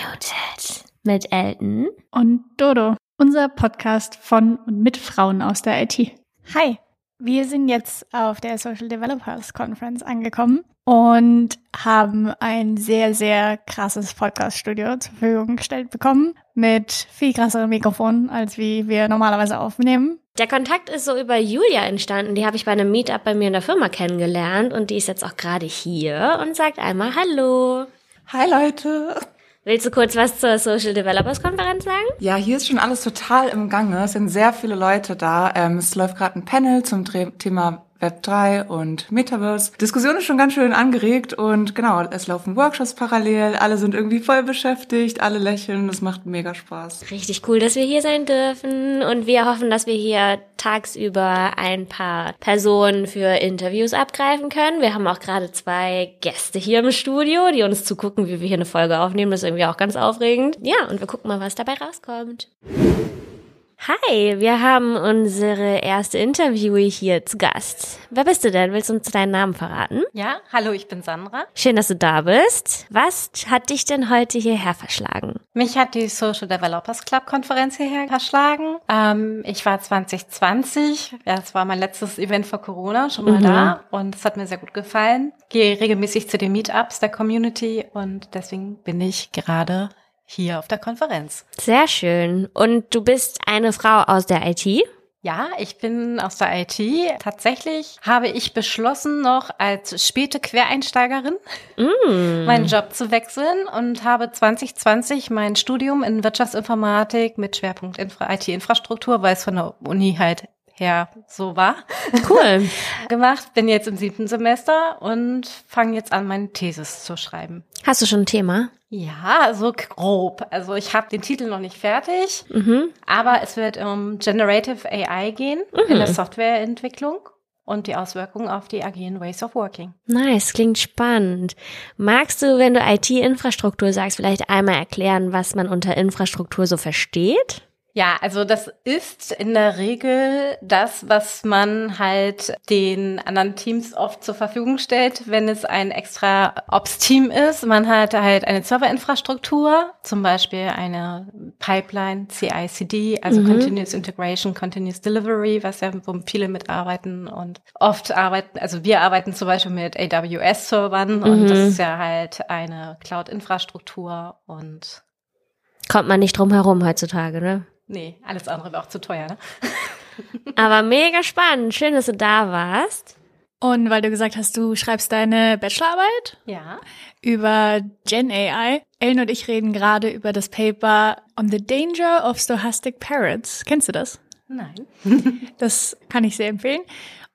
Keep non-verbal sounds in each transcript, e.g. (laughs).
Unmuted mit Elton und Dodo, unser Podcast von und mit Frauen aus der IT. Hi, wir sind jetzt auf der Social Developers Conference angekommen und haben ein sehr, sehr krasses Podcast-Studio zur Verfügung gestellt bekommen mit viel krasseren Mikrofonen, als wie wir normalerweise aufnehmen. Der Kontakt ist so über Julia entstanden. Die habe ich bei einem Meetup bei mir in der Firma kennengelernt und die ist jetzt auch gerade hier und sagt einmal Hallo. Hi Leute. Willst du kurz was zur Social Developers Konferenz sagen? Ja, hier ist schon alles total im Gange. Es sind sehr viele Leute da. Ähm, es läuft gerade ein Panel zum Thema Web 3 und Metaverse. Diskussion ist schon ganz schön angeregt und genau, es laufen Workshops parallel, alle sind irgendwie voll beschäftigt, alle lächeln, es macht mega Spaß. Richtig cool, dass wir hier sein dürfen und wir hoffen, dass wir hier tagsüber ein paar Personen für Interviews abgreifen können. Wir haben auch gerade zwei Gäste hier im Studio, die uns zugucken, wie wir hier eine Folge aufnehmen. Das ist irgendwie auch ganz aufregend. Ja, und wir gucken mal, was dabei rauskommt. Hi, wir haben unsere erste Interviewee hier zu Gast. Wer bist du denn? Willst du uns deinen Namen verraten? Ja, hallo, ich bin Sandra. Schön, dass du da bist. Was hat dich denn heute hierher verschlagen? Mich hat die Social Developers Club Konferenz hierher verschlagen. Ähm, ich war 2020, ja, das war mein letztes Event vor Corona, schon mal mhm. da und es hat mir sehr gut gefallen. Gehe regelmäßig zu den Meetups der Community und deswegen bin ich gerade hier auf der Konferenz. Sehr schön. Und du bist eine Frau aus der IT? Ja, ich bin aus der IT. Tatsächlich habe ich beschlossen, noch als späte Quereinsteigerin mm. meinen Job zu wechseln und habe 2020 mein Studium in Wirtschaftsinformatik mit Schwerpunkt IT-Infrastruktur, weil es von der Uni halt her so war. Cool. (laughs) gemacht. Bin jetzt im siebten Semester und fange jetzt an, meine Thesis zu schreiben. Hast du schon ein Thema? Ja, so grob. Also ich habe den Titel noch nicht fertig, mhm. aber es wird um Generative AI gehen mhm. in der Softwareentwicklung und die Auswirkungen auf die agilen Ways of Working. Nice, klingt spannend. Magst du, wenn du IT-Infrastruktur sagst, vielleicht einmal erklären, was man unter Infrastruktur so versteht? Ja, also das ist in der Regel das, was man halt den anderen Teams oft zur Verfügung stellt, wenn es ein extra Ops-Team ist. Man hat halt eine Serverinfrastruktur, zum Beispiel eine Pipeline, CI/CD, also mhm. Continuous Integration, Continuous Delivery, was ja wo viele mitarbeiten und oft arbeiten, also wir arbeiten zum Beispiel mit AWS-Servern mhm. und das ist ja halt eine Cloud-Infrastruktur und Kommt man nicht drum herum heutzutage, ne? Nee, alles andere wäre auch zu teuer, ne? (laughs) Aber mega spannend. Schön, dass du da warst. Und weil du gesagt hast, du schreibst deine Bachelorarbeit? Ja. Über Gen AI. Ellen und ich reden gerade über das Paper On the Danger of Stochastic Parrots. Kennst du das? Nein. (laughs) das kann ich sehr empfehlen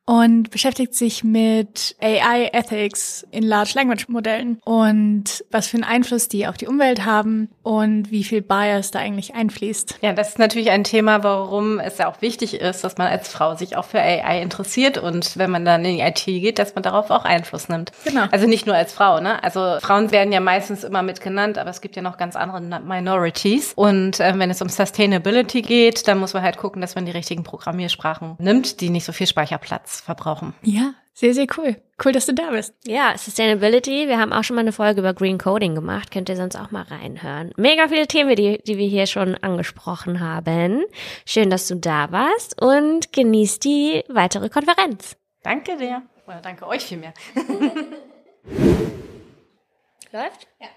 und beschäftigt sich mit AI Ethics in Large Language Modellen und was für einen Einfluss die auf die Umwelt haben und wie viel Bias da eigentlich einfließt. Ja, das ist natürlich ein Thema, warum es ja auch wichtig ist, dass man als Frau sich auch für AI interessiert und wenn man dann in die IT geht, dass man darauf auch Einfluss nimmt. Genau. Also nicht nur als Frau, ne? Also Frauen werden ja meistens immer mit genannt, aber es gibt ja noch ganz andere Minorities und äh, wenn es um Sustainability geht, dann muss man halt gucken, dass man die richtigen Programmiersprachen nimmt, die nicht so viel Speicherplatz verbrauchen. Ja, sehr, sehr cool. Cool, dass du da bist. Ja, Sustainability. Wir haben auch schon mal eine Folge über Green Coding gemacht. Könnt ihr sonst auch mal reinhören. Mega viele Themen, die, die wir hier schon angesprochen haben. Schön, dass du da warst und genießt die weitere Konferenz. Danke dir. Oder danke euch vielmehr. (laughs) Läuft? Ja.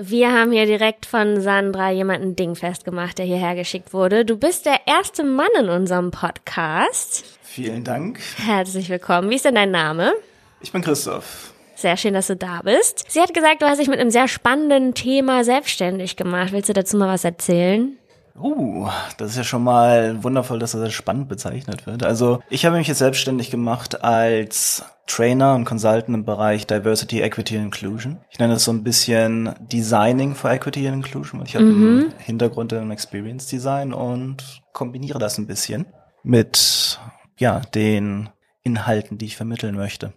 Wir haben hier direkt von Sandra jemanden dingfest gemacht, der hierher geschickt wurde. Du bist der erste Mann in unserem Podcast. Vielen Dank. Herzlich willkommen. Wie ist denn dein Name? Ich bin Christoph. Sehr schön, dass du da bist. Sie hat gesagt, du hast dich mit einem sehr spannenden Thema selbstständig gemacht. Willst du dazu mal was erzählen? Uh, das ist ja schon mal wundervoll, dass das als spannend bezeichnet wird. Also ich habe mich jetzt selbstständig gemacht als Trainer und Consultant im Bereich Diversity, Equity and Inclusion. Ich nenne das so ein bisschen Designing for Equity and Inclusion, weil ich mhm. habe einen Hintergrund im Experience Design und kombiniere das ein bisschen mit ja, den Inhalten, die ich vermitteln möchte.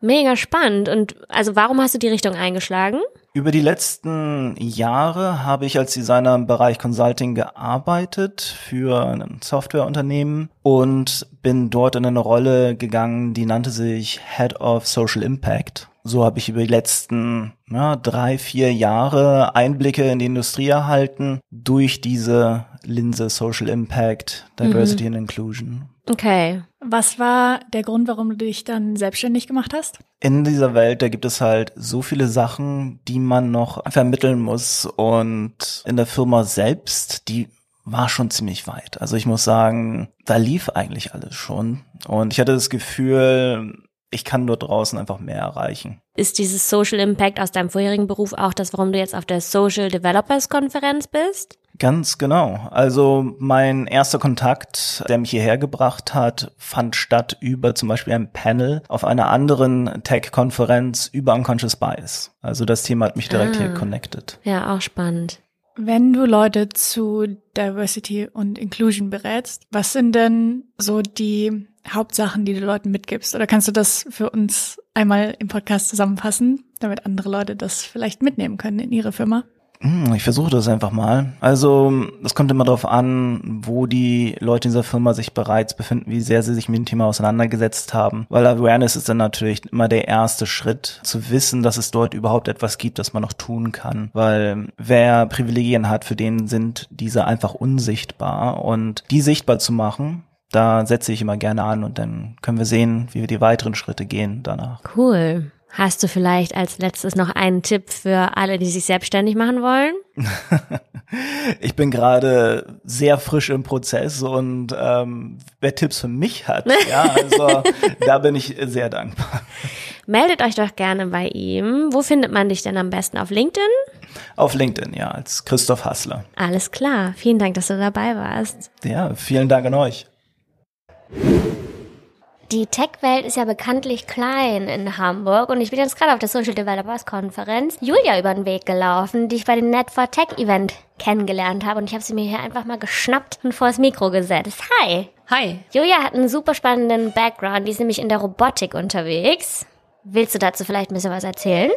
Mega spannend. Und also warum hast du die Richtung eingeschlagen? Über die letzten Jahre habe ich als Designer im Bereich Consulting gearbeitet für ein Softwareunternehmen und bin dort in eine Rolle gegangen, die nannte sich Head of Social Impact. so habe ich über die letzten ja, drei, vier Jahre Einblicke in die Industrie erhalten durch diese Linse Social Impact, Diversity mhm. and Inclusion. Okay. Was war der Grund, warum du dich dann selbstständig gemacht hast? In dieser Welt, da gibt es halt so viele Sachen, die man noch vermitteln muss. Und in der Firma selbst, die war schon ziemlich weit. Also ich muss sagen, da lief eigentlich alles schon. Und ich hatte das Gefühl, ich kann dort draußen einfach mehr erreichen. Ist dieses Social Impact aus deinem vorherigen Beruf auch das, warum du jetzt auf der Social Developers Konferenz bist? Ganz genau. Also mein erster Kontakt, der mich hierher gebracht hat, fand statt über zum Beispiel ein Panel auf einer anderen Tech-Konferenz über Unconscious Bias. Also das Thema hat mich direkt ah. hier connected. Ja, auch spannend. Wenn du Leute zu Diversity und Inclusion berätst, was sind denn so die Hauptsachen, die du Leuten mitgibst? Oder kannst du das für uns einmal im Podcast zusammenfassen, damit andere Leute das vielleicht mitnehmen können in ihre Firma? Hm, ich versuche das einfach mal. Also, es kommt immer darauf an, wo die Leute in dieser Firma sich bereits befinden, wie sehr sie sich mit dem Thema auseinandergesetzt haben. Weil Awareness ist dann natürlich immer der erste Schritt, zu wissen, dass es dort überhaupt etwas gibt, das man noch tun kann. Weil wer Privilegien hat, für den sind diese einfach unsichtbar. Und die sichtbar zu machen, da setze ich immer gerne an und dann können wir sehen, wie wir die weiteren Schritte gehen danach. Cool. Hast du vielleicht als letztes noch einen Tipp für alle, die sich selbstständig machen wollen? (laughs) ich bin gerade sehr frisch im Prozess und ähm, wer Tipps für mich hat, (laughs) ja, also da bin ich sehr dankbar. Meldet euch doch gerne bei ihm. Wo findet man dich denn am besten? Auf LinkedIn? Auf LinkedIn, ja, als Christoph Hassler. Alles klar. Vielen Dank, dass du dabei warst. Ja, vielen Dank an euch. Die Tech-Welt ist ja bekanntlich klein in Hamburg und ich bin jetzt gerade auf der Social Developers Konferenz Julia über den Weg gelaufen, die ich bei dem Net for Tech Event kennengelernt habe und ich habe sie mir hier einfach mal geschnappt und vors Mikro gesetzt. Hi! Hi! Julia hat einen super spannenden Background, die ist nämlich in der Robotik unterwegs. Willst du dazu vielleicht ein bisschen was erzählen?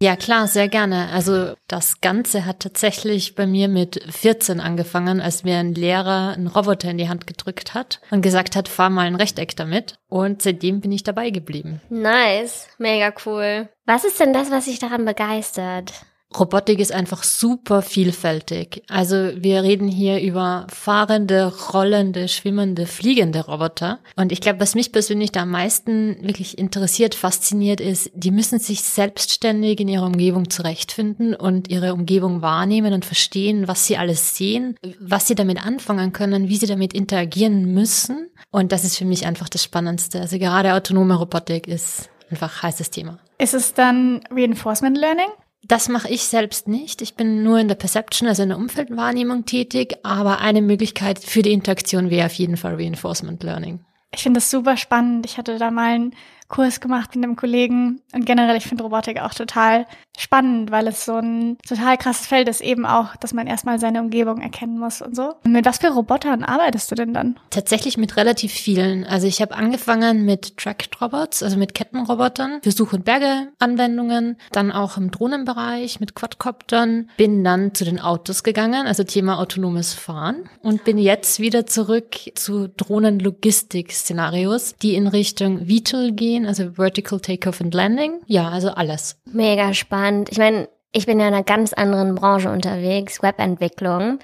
Ja, klar, sehr gerne. Also das Ganze hat tatsächlich bei mir mit 14 angefangen, als mir ein Lehrer einen Roboter in die Hand gedrückt hat und gesagt hat, fahr mal ein Rechteck damit. Und seitdem bin ich dabei geblieben. Nice, mega cool. Was ist denn das, was dich daran begeistert? Robotik ist einfach super vielfältig. Also wir reden hier über fahrende, rollende, schwimmende, fliegende Roboter. Und ich glaube, was mich persönlich da am meisten wirklich interessiert, fasziniert ist, die müssen sich selbstständig in ihrer Umgebung zurechtfinden und ihre Umgebung wahrnehmen und verstehen, was sie alles sehen, was sie damit anfangen können, wie sie damit interagieren müssen. Und das ist für mich einfach das Spannendste. Also gerade autonome Robotik ist einfach heißes Thema. Ist es dann Reinforcement Learning? Das mache ich selbst nicht. Ich bin nur in der Perception, also in der Umfeldwahrnehmung tätig. Aber eine Möglichkeit für die Interaktion wäre auf jeden Fall Reinforcement Learning. Ich finde das super spannend. Ich hatte da mal ein Kurs gemacht mit einem Kollegen und generell, ich finde Robotik auch total spannend, weil es so ein total krasses Feld ist, eben auch, dass man erstmal seine Umgebung erkennen muss und so. Mit was für Robotern arbeitest du denn dann? Tatsächlich mit relativ vielen. Also ich habe angefangen mit Tracked Robots, also mit Kettenrobotern für Such- und Bergeanwendungen, dann auch im Drohnenbereich mit Quadcoptern, bin dann zu den Autos gegangen, also Thema autonomes Fahren und bin jetzt wieder zurück zu Drohnenlogistik-Szenarios, die in Richtung VTOL gehen gehen, also Vertical Takeoff and Landing. Ja, also alles. Mega spannend. Ich meine, ich bin ja in einer ganz anderen Branche unterwegs, Webentwicklung.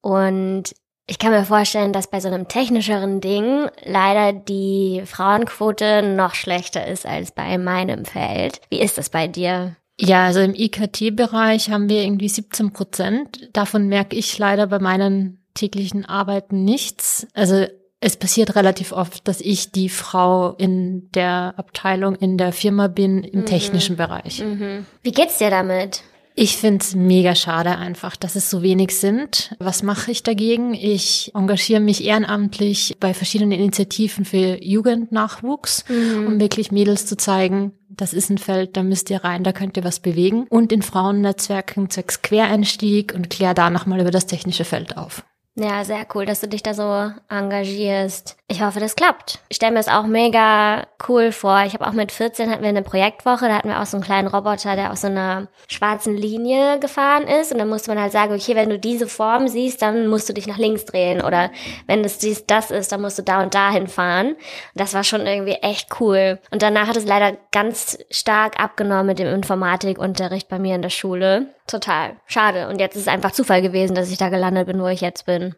Und ich kann mir vorstellen, dass bei so einem technischeren Ding leider die Frauenquote noch schlechter ist als bei meinem Feld. Wie ist das bei dir? Ja, also im IKT-Bereich haben wir irgendwie 17 Prozent. Davon merke ich leider bei meinen täglichen Arbeiten nichts. Also es passiert relativ oft, dass ich die Frau in der Abteilung, in der Firma bin, im mhm. technischen Bereich. Mhm. Wie geht's dir damit? Ich find's mega schade einfach, dass es so wenig sind. Was mache ich dagegen? Ich engagiere mich ehrenamtlich bei verschiedenen Initiativen für Jugendnachwuchs, mhm. um wirklich Mädels zu zeigen, das ist ein Feld, da müsst ihr rein, da könnt ihr was bewegen. Und in Frauennetzwerken zwecks Quereinstieg und klär da nochmal über das technische Feld auf. Ja, sehr cool, dass du dich da so engagierst. Ich hoffe, das klappt. Ich stelle mir das auch mega cool vor. Ich habe auch mit 14 hatten wir eine Projektwoche, da hatten wir auch so einen kleinen Roboter, der auf so einer schwarzen Linie gefahren ist. Und dann musste man halt sagen, okay, wenn du diese Form siehst, dann musst du dich nach links drehen. Oder wenn das dies, das ist, dann musst du da und dahin fahren. Und das war schon irgendwie echt cool. Und danach hat es leider ganz stark abgenommen mit dem Informatikunterricht bei mir in der Schule. Total. Schade. Und jetzt ist es einfach Zufall gewesen, dass ich da gelandet bin, wo ich jetzt bin.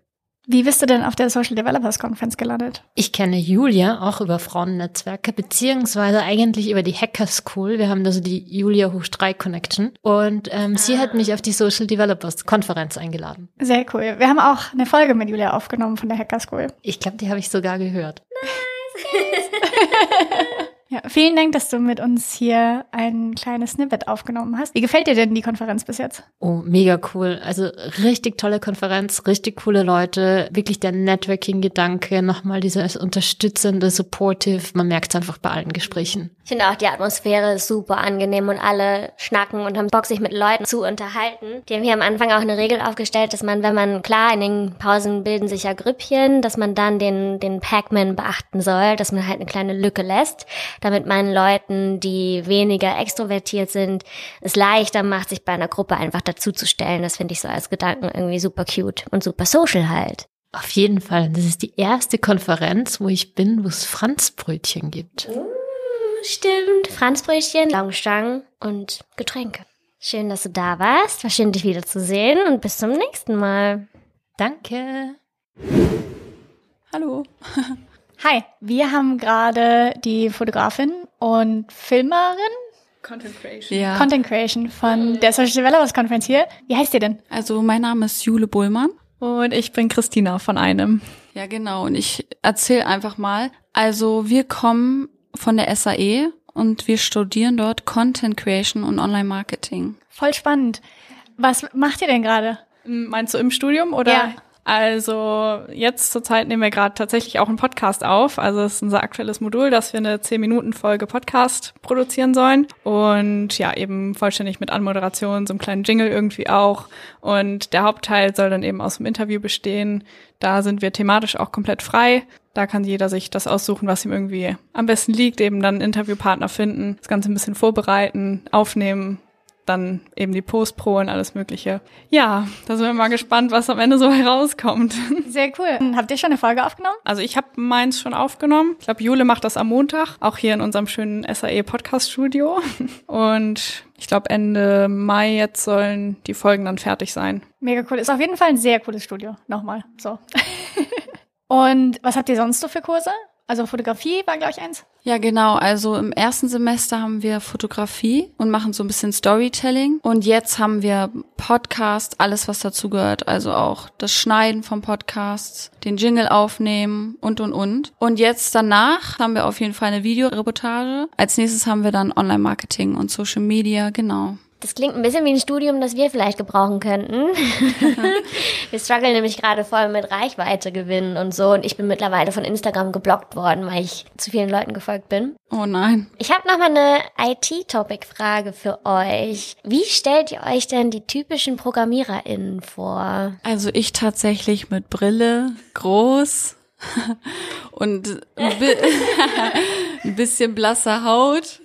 Wie bist du denn auf der Social Developers Conference gelandet? Ich kenne Julia auch über Frauennetzwerke, beziehungsweise eigentlich über die Hacker School. Wir haben da so die Julia Hoch 3 Connection. Und ähm, ah. sie hat mich auf die Social Developers Konferenz eingeladen. Sehr cool. Wir haben auch eine Folge mit Julia aufgenommen von der Hacker School. Ich glaube, die habe ich sogar gehört. Nice. (laughs) Ja, vielen Dank, dass du mit uns hier ein kleines Snippet aufgenommen hast. Wie gefällt dir denn die Konferenz bis jetzt? Oh, mega cool. Also richtig tolle Konferenz, richtig coole Leute, wirklich der Networking-Gedanke, nochmal dieses unterstützende, supportive, man merkt es einfach bei allen Gesprächen. Ich finde auch die Atmosphäre ist super angenehm und alle schnacken und haben Bock, sich mit Leuten zu unterhalten. Die haben hier am Anfang auch eine Regel aufgestellt, dass man, wenn man, klar, in den Pausen bilden sich ja Grüppchen, dass man dann den, den Pac-Man beachten soll, dass man halt eine kleine Lücke lässt damit man Leuten, die weniger extrovertiert sind, es leichter macht, sich bei einer Gruppe einfach dazuzustellen. Das finde ich so als Gedanken irgendwie super cute und super social halt. Auf jeden Fall. Das ist die erste Konferenz, wo ich bin, wo es Franzbrötchen gibt. Uh, stimmt. Franzbrötchen, Laugenstangen und Getränke. Schön, dass du da warst. War schön, dich wiederzusehen und bis zum nächsten Mal. Danke. Hallo. (laughs) Hi, wir haben gerade die Fotografin und Filmerin Content Creation. Ja. Content Creation von der Social Developers Conference hier. Wie heißt ihr denn? Also mein Name ist Jule Bullmann. Und ich bin Christina von einem. Ja, genau. Und ich erzähle einfach mal. Also wir kommen von der SAE und wir studieren dort Content Creation und Online Marketing. Voll spannend. Was macht ihr denn gerade? Meinst du im Studium oder? Ja. Also jetzt zurzeit nehmen wir gerade tatsächlich auch einen Podcast auf. Also es ist unser aktuelles Modul, dass wir eine 10-Minuten-Folge Podcast produzieren sollen. Und ja, eben vollständig mit Anmoderation, so einem kleinen Jingle irgendwie auch. Und der Hauptteil soll dann eben aus dem Interview bestehen. Da sind wir thematisch auch komplett frei. Da kann jeder sich das aussuchen, was ihm irgendwie am besten liegt, eben dann einen Interviewpartner finden, das Ganze ein bisschen vorbereiten, aufnehmen dann eben die Post-Pro und alles Mögliche. Ja, da sind wir mal gespannt, was am Ende so (laughs) herauskommt. Sehr cool. Habt ihr schon eine Folge aufgenommen? Also ich habe meins schon aufgenommen. Ich glaube, Jule macht das am Montag, auch hier in unserem schönen SAE Podcast Studio. (laughs) Und ich glaube, Ende Mai jetzt sollen die Folgen dann fertig sein. Mega cool. Ist auf jeden Fall ein sehr cooles Studio. Nochmal. So. (laughs) Und was habt ihr sonst so für Kurse? Also Fotografie war, glaube ich, eins. Ja, genau. Also im ersten Semester haben wir Fotografie und machen so ein bisschen Storytelling. Und jetzt haben wir Podcast, alles, was dazu gehört. Also auch das Schneiden vom Podcast, den Jingle aufnehmen und, und, und. Und jetzt danach haben wir auf jeden Fall eine Videoreportage. Als nächstes haben wir dann Online-Marketing und Social Media, genau. Das klingt ein bisschen wie ein Studium, das wir vielleicht gebrauchen könnten. (laughs) wir strugglen nämlich gerade voll mit Reichweite gewinnen und so. Und ich bin mittlerweile von Instagram geblockt worden, weil ich zu vielen Leuten gefolgt bin. Oh nein. Ich habe noch mal eine IT-Topic-Frage für euch. Wie stellt ihr euch denn die typischen ProgrammiererInnen vor? Also ich tatsächlich mit Brille, groß (laughs) und (laughs) ein bisschen blasser Haut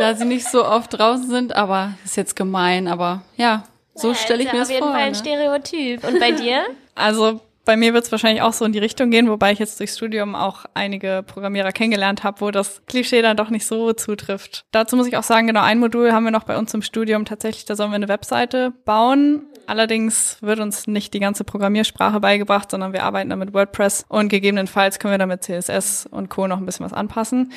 da sie nicht so oft draußen sind, aber ist jetzt gemein, aber ja, so ja, stelle ich mir das vor. Auf jeden Fall ein ne? Stereotyp. Und bei dir? (laughs) Also bei mir wird es wahrscheinlich auch so in die Richtung gehen, wobei ich jetzt durchs Studium auch einige Programmierer kennengelernt habe, wo das Klischee dann doch nicht so zutrifft. Dazu muss ich auch sagen, genau ein Modul haben wir noch bei uns im Studium tatsächlich, da sollen wir eine Webseite bauen. Allerdings wird uns nicht die ganze Programmiersprache beigebracht, sondern wir arbeiten da mit WordPress und gegebenenfalls können wir da mit CSS und Co. noch ein bisschen was anpassen.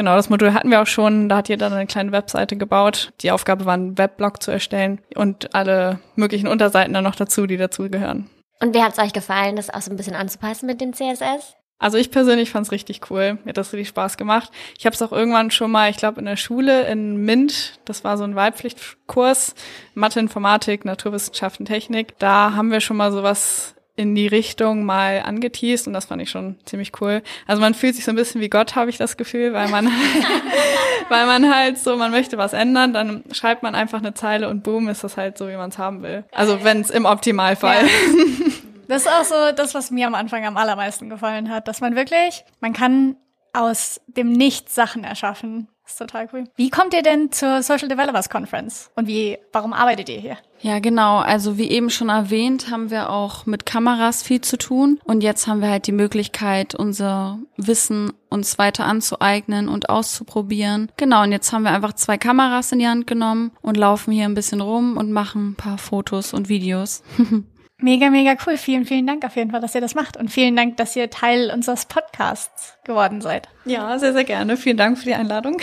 Genau, das Modul hatten wir auch schon. Da hat jeder eine kleine Webseite gebaut. Die Aufgabe war, einen Webblog zu erstellen und alle möglichen Unterseiten dann noch dazu, die dazugehören. Und wie hat es euch gefallen, das auch so ein bisschen anzupassen mit dem CSS? Also ich persönlich fand es richtig cool. Mir hat das richtig Spaß gemacht. Ich habe es auch irgendwann schon mal, ich glaube in der Schule in MINT, das war so ein Wahlpflichtkurs, Mathe, Informatik, Naturwissenschaften, Technik. Da haben wir schon mal sowas in die Richtung mal angeteased und das fand ich schon ziemlich cool. Also man fühlt sich so ein bisschen wie Gott, habe ich das Gefühl, weil man, (laughs) weil man halt so, man möchte was ändern, dann schreibt man einfach eine Zeile und boom, ist das halt so, wie man es haben will. Also wenn es im Optimalfall. Ja. (laughs) Das ist auch so das, was mir am Anfang am allermeisten gefallen hat, dass man wirklich, man kann aus dem Nichts Sachen erschaffen. Das ist total cool. Wie kommt ihr denn zur Social Developers Conference? Und wie, warum arbeitet ihr hier? Ja, genau. Also wie eben schon erwähnt, haben wir auch mit Kameras viel zu tun. Und jetzt haben wir halt die Möglichkeit, unser Wissen uns weiter anzueignen und auszuprobieren. Genau, und jetzt haben wir einfach zwei Kameras in die Hand genommen und laufen hier ein bisschen rum und machen ein paar Fotos und Videos. (laughs) Mega, mega cool. Vielen, vielen Dank auf jeden Fall, dass ihr das macht. Und vielen Dank, dass ihr Teil unseres Podcasts geworden seid. Ja, sehr, sehr gerne. Vielen Dank für die Einladung.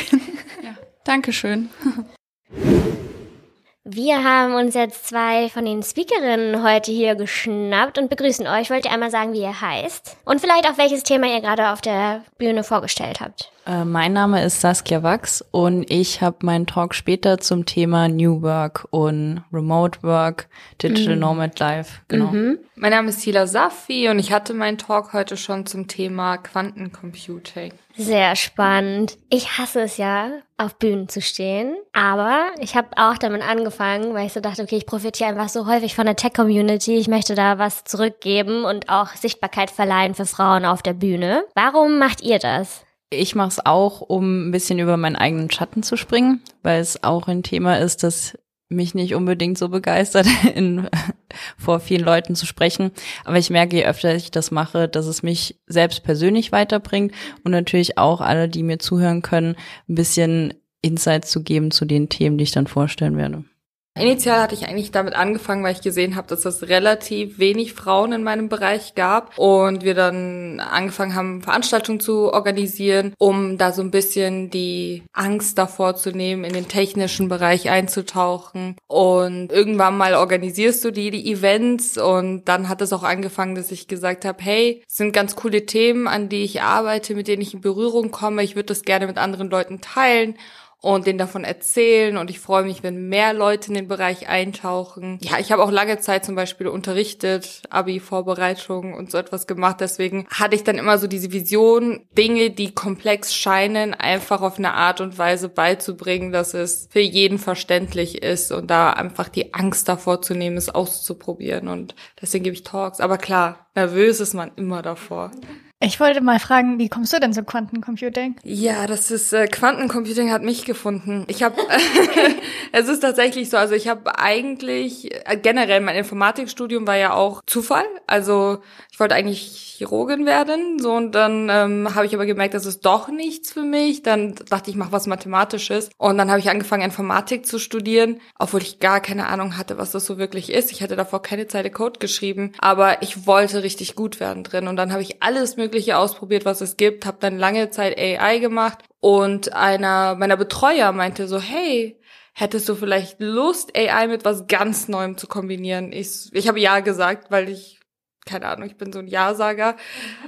ja, Dankeschön. Wir haben uns jetzt zwei von den Speakerinnen heute hier geschnappt und begrüßen euch. Wollt ihr einmal sagen, wie ihr heißt? Und vielleicht auch welches Thema ihr gerade auf der Bühne vorgestellt habt? Äh, mein Name ist Saskia Wachs und ich habe meinen Talk später zum Thema New Work und Remote Work, Digital mhm. Nomad Life. Genau. Mhm. Mein Name ist Hila Safi und ich hatte meinen Talk heute schon zum Thema Quantencomputing. Sehr spannend. Ich hasse es ja, auf Bühnen zu stehen. Aber ich habe auch damit angefangen, weil ich so dachte, okay, ich profitiere einfach so häufig von der Tech-Community. Ich möchte da was zurückgeben und auch Sichtbarkeit verleihen für Frauen auf der Bühne. Warum macht ihr das? Ich mache es auch, um ein bisschen über meinen eigenen Schatten zu springen, weil es auch ein Thema ist, das mich nicht unbedingt so begeistert, (laughs) in, vor vielen Leuten zu sprechen. Aber ich merke, je öfter ich das mache, dass es mich selbst persönlich weiterbringt und natürlich auch alle, die mir zuhören können, ein bisschen Insights zu geben zu den Themen, die ich dann vorstellen werde. Initial hatte ich eigentlich damit angefangen, weil ich gesehen habe, dass es relativ wenig Frauen in meinem Bereich gab und wir dann angefangen haben, Veranstaltungen zu organisieren, um da so ein bisschen die Angst davor zu nehmen, in den technischen Bereich einzutauchen. Und irgendwann mal organisierst du die, die Events und dann hat es auch angefangen, dass ich gesagt habe, hey, es sind ganz coole Themen, an die ich arbeite, mit denen ich in Berührung komme. Ich würde das gerne mit anderen Leuten teilen und denen davon erzählen und ich freue mich, wenn mehr Leute in den Bereich eintauchen. Ja, ich habe auch lange Zeit zum Beispiel unterrichtet, Abi-Vorbereitung und so etwas gemacht. Deswegen hatte ich dann immer so diese Vision, Dinge, die komplex scheinen, einfach auf eine Art und Weise beizubringen, dass es für jeden verständlich ist und da einfach die Angst davor zu nehmen, es auszuprobieren. Und deswegen gebe ich Talks. Aber klar, nervös ist man immer davor. Ich wollte mal fragen, wie kommst du denn zu Quantencomputing? Ja, das ist äh, Quantencomputing hat mich gefunden. Ich habe (laughs) es ist tatsächlich so, also ich habe eigentlich äh, generell mein Informatikstudium war ja auch Zufall. Also ich wollte eigentlich Chirurgin werden, so und dann ähm, habe ich aber gemerkt, das ist doch nichts für mich. Dann dachte ich, mach was Mathematisches und dann habe ich angefangen Informatik zu studieren, obwohl ich gar keine Ahnung hatte, was das so wirklich ist. Ich hatte davor keine Zeile Code geschrieben, aber ich wollte richtig gut werden drin und dann habe ich alles Mögliche ausprobiert, was es gibt, habe dann lange Zeit AI gemacht. Und einer meiner Betreuer meinte so, hey, hättest du vielleicht Lust, AI mit was ganz Neuem zu kombinieren? Ich, ich habe ja gesagt, weil ich, keine Ahnung, ich bin so ein Ja-Sager.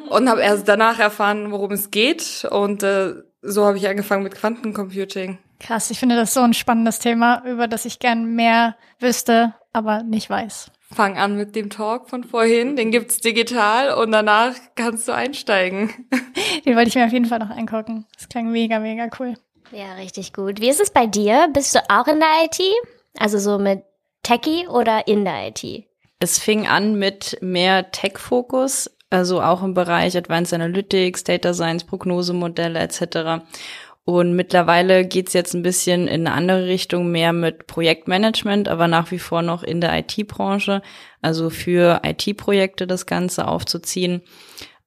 Und habe erst danach erfahren, worum es geht. Und äh, so habe ich angefangen mit Quantencomputing. Krass, ich finde das so ein spannendes Thema, über das ich gern mehr wüsste, aber nicht weiß fang an mit dem Talk von vorhin, den gibt's digital und danach kannst du einsteigen. (laughs) Den wollte ich mir auf jeden Fall noch angucken. Das klang mega, mega cool. Ja, richtig gut. Wie ist es bei dir? Bist du auch in der IT? Also so mit Techie oder in der IT? Es fing an mit mehr Tech-Fokus, also auch im Bereich Advanced Analytics, Data Science, Prognosemodelle etc. Und mittlerweile geht's jetzt ein bisschen in eine andere Richtung, mehr mit Projektmanagement, aber nach wie vor noch in der IT-Branche, also für IT-Projekte das Ganze aufzuziehen.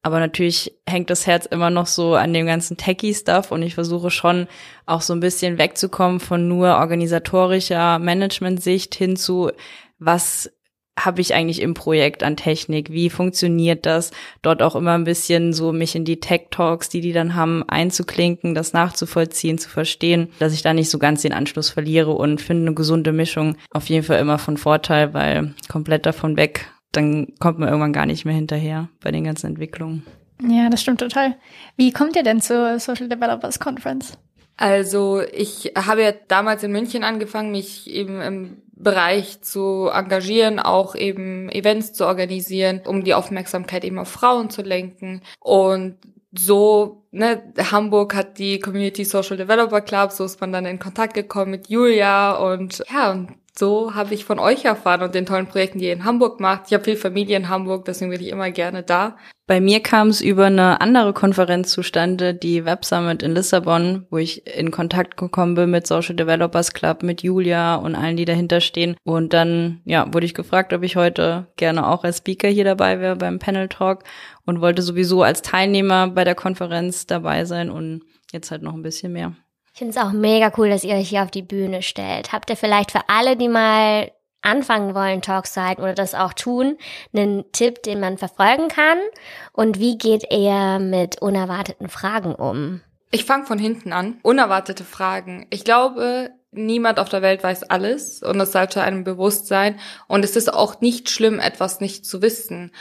Aber natürlich hängt das Herz immer noch so an dem ganzen Techie-Stuff und ich versuche schon auch so ein bisschen wegzukommen von nur organisatorischer Management-Sicht hin zu, was habe ich eigentlich im Projekt an Technik? Wie funktioniert das? Dort auch immer ein bisschen so mich in die Tech Talks, die die dann haben, einzuklinken, das nachzuvollziehen, zu verstehen, dass ich da nicht so ganz den Anschluss verliere und finde eine gesunde Mischung auf jeden Fall immer von Vorteil, weil komplett davon weg, dann kommt man irgendwann gar nicht mehr hinterher bei den ganzen Entwicklungen. Ja, das stimmt total. Wie kommt ihr denn zur Social Developers Conference? Also ich habe ja damals in München angefangen, mich eben im Bereich zu engagieren, auch eben Events zu organisieren, um die Aufmerksamkeit eben auf Frauen zu lenken. Und so, ne, Hamburg hat die Community Social Developer Club, so ist man dann in Kontakt gekommen mit Julia und ja, und so habe ich von euch erfahren und den tollen Projekten, die ihr in Hamburg macht. Ich habe viel Familie in Hamburg, deswegen bin ich immer gerne da. Bei mir kam es über eine andere Konferenz zustande, die Web Summit in Lissabon, wo ich in Kontakt gekommen bin mit Social Developers Club, mit Julia und allen, die dahinter stehen. Und dann, ja, wurde ich gefragt, ob ich heute gerne auch als Speaker hier dabei wäre beim Panel Talk und wollte sowieso als Teilnehmer bei der Konferenz dabei sein und jetzt halt noch ein bisschen mehr. Ich finde es auch mega cool, dass ihr euch hier auf die Bühne stellt. Habt ihr vielleicht für alle, die mal anfangen wollen, Talks zu halten oder das auch tun, einen Tipp, den man verfolgen kann? Und wie geht ihr mit unerwarteten Fragen um? Ich fange von hinten an. Unerwartete Fragen. Ich glaube, niemand auf der Welt weiß alles und es sollte einem bewusst sein. Und es ist auch nicht schlimm, etwas nicht zu wissen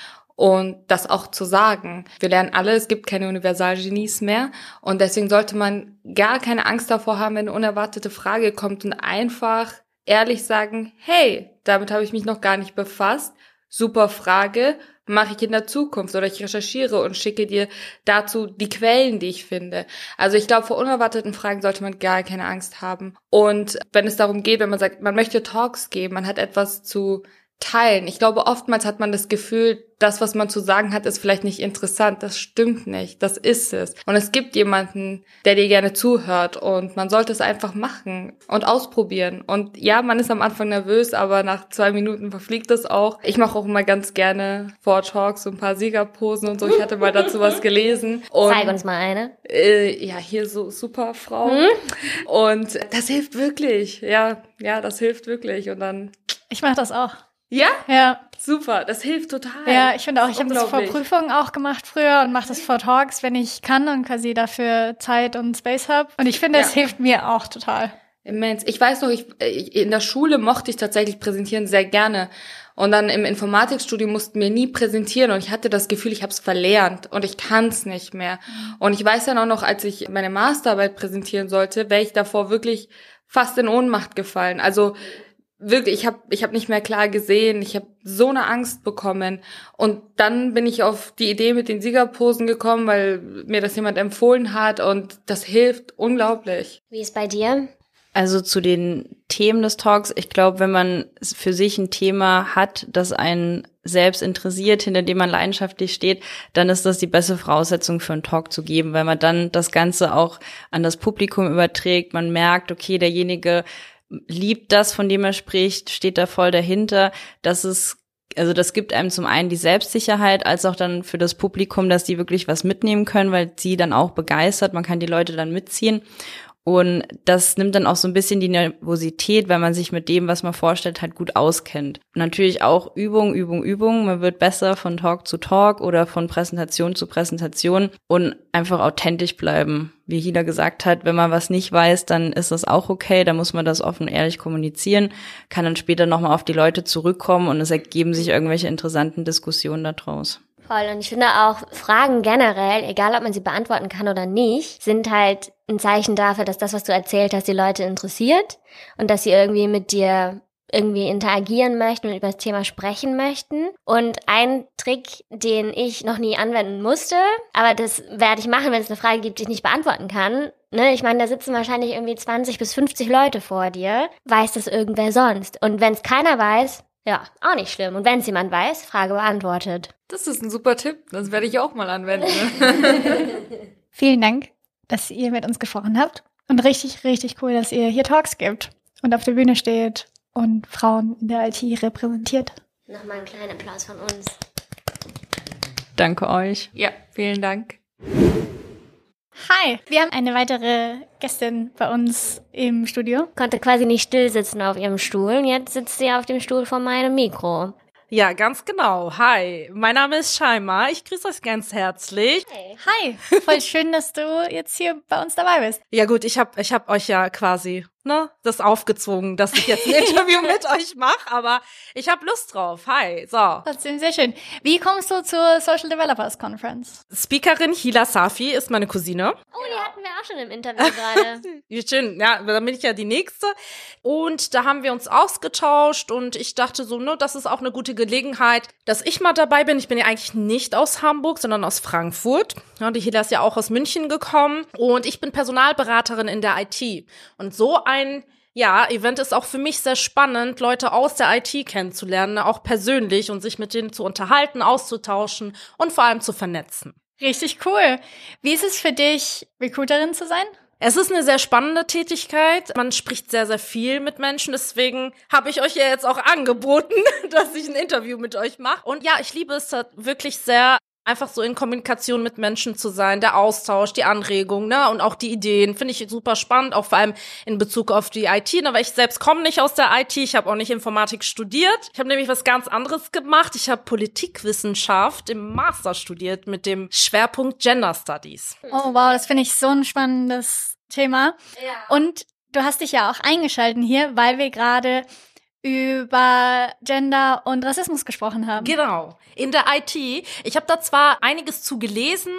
und das auch zu sagen. Wir lernen alle, es gibt keine Universalgenies mehr und deswegen sollte man gar keine Angst davor haben, wenn eine unerwartete Frage kommt und einfach ehrlich sagen, hey, damit habe ich mich noch gar nicht befasst. Super Frage, mache ich in der Zukunft oder ich recherchiere und schicke dir dazu die Quellen, die ich finde. Also ich glaube, vor unerwarteten Fragen sollte man gar keine Angst haben. Und wenn es darum geht, wenn man sagt, man möchte Talks geben, man hat etwas zu teilen. Ich glaube, oftmals hat man das Gefühl, das, was man zu sagen hat, ist vielleicht nicht interessant. Das stimmt nicht. Das ist es. Und es gibt jemanden, der dir gerne zuhört und man sollte es einfach machen und ausprobieren. Und ja, man ist am Anfang nervös, aber nach zwei Minuten verfliegt es auch. Ich mache auch immer ganz gerne vor Talks so ein paar Siegerposen und so. Ich hatte mal dazu was gelesen. Und, Zeig uns mal eine. Äh, ja, hier so super Frau. Hm? Und das hilft wirklich. Ja, ja, das hilft wirklich. Und dann. Ich mache das auch. Ja? Ja. Super, das hilft total. Ja, ich finde auch, ich habe das vor Prüfungen auch gemacht früher und mache das vor Talks, wenn ich kann und quasi dafür Zeit und Space habe. Und ich finde, es hilft mir auch total. Immens. Ich weiß noch, ich, in der Schule mochte ich tatsächlich präsentieren sehr gerne. Und dann im Informatikstudium mussten wir nie präsentieren und ich hatte das Gefühl, ich habe es verlernt und ich kann es nicht mehr. Und ich weiß dann auch noch, als ich meine Masterarbeit präsentieren sollte, wäre ich davor wirklich fast in Ohnmacht gefallen. Also wirklich, ich habe ich hab nicht mehr klar gesehen, ich habe so eine Angst bekommen. Und dann bin ich auf die Idee mit den Siegerposen gekommen, weil mir das jemand empfohlen hat und das hilft unglaublich. Wie ist bei dir? Also zu den Themen des Talks, ich glaube, wenn man für sich ein Thema hat, das einen selbst interessiert, hinter dem man leidenschaftlich steht, dann ist das die beste Voraussetzung für einen Talk zu geben, weil man dann das Ganze auch an das Publikum überträgt. Man merkt, okay, derjenige liebt das, von dem er spricht, steht da voll dahinter. Das ist also das gibt einem zum einen die Selbstsicherheit, als auch dann für das Publikum, dass die wirklich was mitnehmen können, weil sie dann auch begeistert, man kann die Leute dann mitziehen. Und das nimmt dann auch so ein bisschen die Nervosität, weil man sich mit dem, was man vorstellt, halt gut auskennt. Natürlich auch Übung, Übung, Übung. Man wird besser von Talk zu Talk oder von Präsentation zu Präsentation und einfach authentisch bleiben. Wie Hila gesagt hat, wenn man was nicht weiß, dann ist das auch okay. Da muss man das offen und ehrlich kommunizieren, kann dann später nochmal auf die Leute zurückkommen und es ergeben sich irgendwelche interessanten Diskussionen daraus. Voll. Und ich finde auch Fragen generell, egal ob man sie beantworten kann oder nicht, sind halt ein Zeichen dafür, dass das, was du erzählt hast, die Leute interessiert und dass sie irgendwie mit dir irgendwie interagieren möchten und über das Thema sprechen möchten. Und ein Trick, den ich noch nie anwenden musste, aber das werde ich machen, wenn es eine Frage gibt, die ich nicht beantworten kann. Ne, ich meine, da sitzen wahrscheinlich irgendwie 20 bis 50 Leute vor dir. Weiß das irgendwer sonst? Und wenn es keiner weiß, ja, auch nicht schlimm. Und wenn es jemand weiß, Frage beantwortet. Das ist ein super Tipp. Das werde ich auch mal anwenden. (laughs) (laughs) Vielen Dank, dass ihr mit uns gesprochen habt. Und richtig, richtig cool, dass ihr hier Talks gibt und auf der Bühne steht und Frauen in der IT repräsentiert. Nochmal einen kleinen Applaus von uns. Danke euch. Ja, vielen Dank. Hi, wir haben eine weitere Gästin bei uns im Studio. Konnte quasi nicht still sitzen auf ihrem Stuhl und jetzt sitzt sie auf dem Stuhl vor meinem Mikro. Ja, ganz genau. Hi, mein Name ist Shaima. Ich grüße euch ganz herzlich. Hey. Hi, voll schön, dass du jetzt hier bei uns dabei bist. Ja gut, ich habe ich hab euch ja quasi ne, das aufgezwungen, dass ich jetzt ein (laughs) Interview mit euch mache, aber ich habe Lust drauf. Hi, so. Trotzdem sehr schön. Wie kommst du zur Social Developers Conference? Speakerin Hila Safi ist meine Cousine. Oh, die hatten wir auch schon im Interview gerade. (laughs) schön, ja, dann bin ich ja die Nächste. Und da haben wir uns ausgetauscht und ich dachte so, ne, das ist auch eine gute Gelegenheit, dass ich mal dabei bin. Ich bin ja eigentlich nicht aus Hamburg, sondern aus Frankfurt. Ja, die Hila ist ja auch aus München gekommen und ich bin Personalberaterin in der IT. Und so ein Ja, Event ist auch für mich sehr spannend, Leute aus der IT kennenzulernen, auch persönlich und sich mit denen zu unterhalten, auszutauschen und vor allem zu vernetzen. Richtig cool. Wie ist es für dich, Recruiterin zu sein? Es ist eine sehr spannende Tätigkeit. Man spricht sehr, sehr viel mit Menschen. Deswegen habe ich euch ja jetzt auch angeboten, (laughs) dass ich ein Interview mit euch mache. Und ja, ich liebe es wirklich sehr, einfach so in Kommunikation mit Menschen zu sein, der Austausch, die Anregung, ne, und auch die Ideen finde ich super spannend, auch vor allem in Bezug auf die IT, ne, weil ich selbst komme nicht aus der IT, ich habe auch nicht Informatik studiert. Ich habe nämlich was ganz anderes gemacht. Ich habe Politikwissenschaft im Master studiert mit dem Schwerpunkt Gender Studies. Oh wow, das finde ich so ein spannendes Thema. Ja. Und du hast dich ja auch eingeschalten hier, weil wir gerade über Gender und Rassismus gesprochen haben. Genau, in der IT. Ich habe da zwar einiges zu gelesen,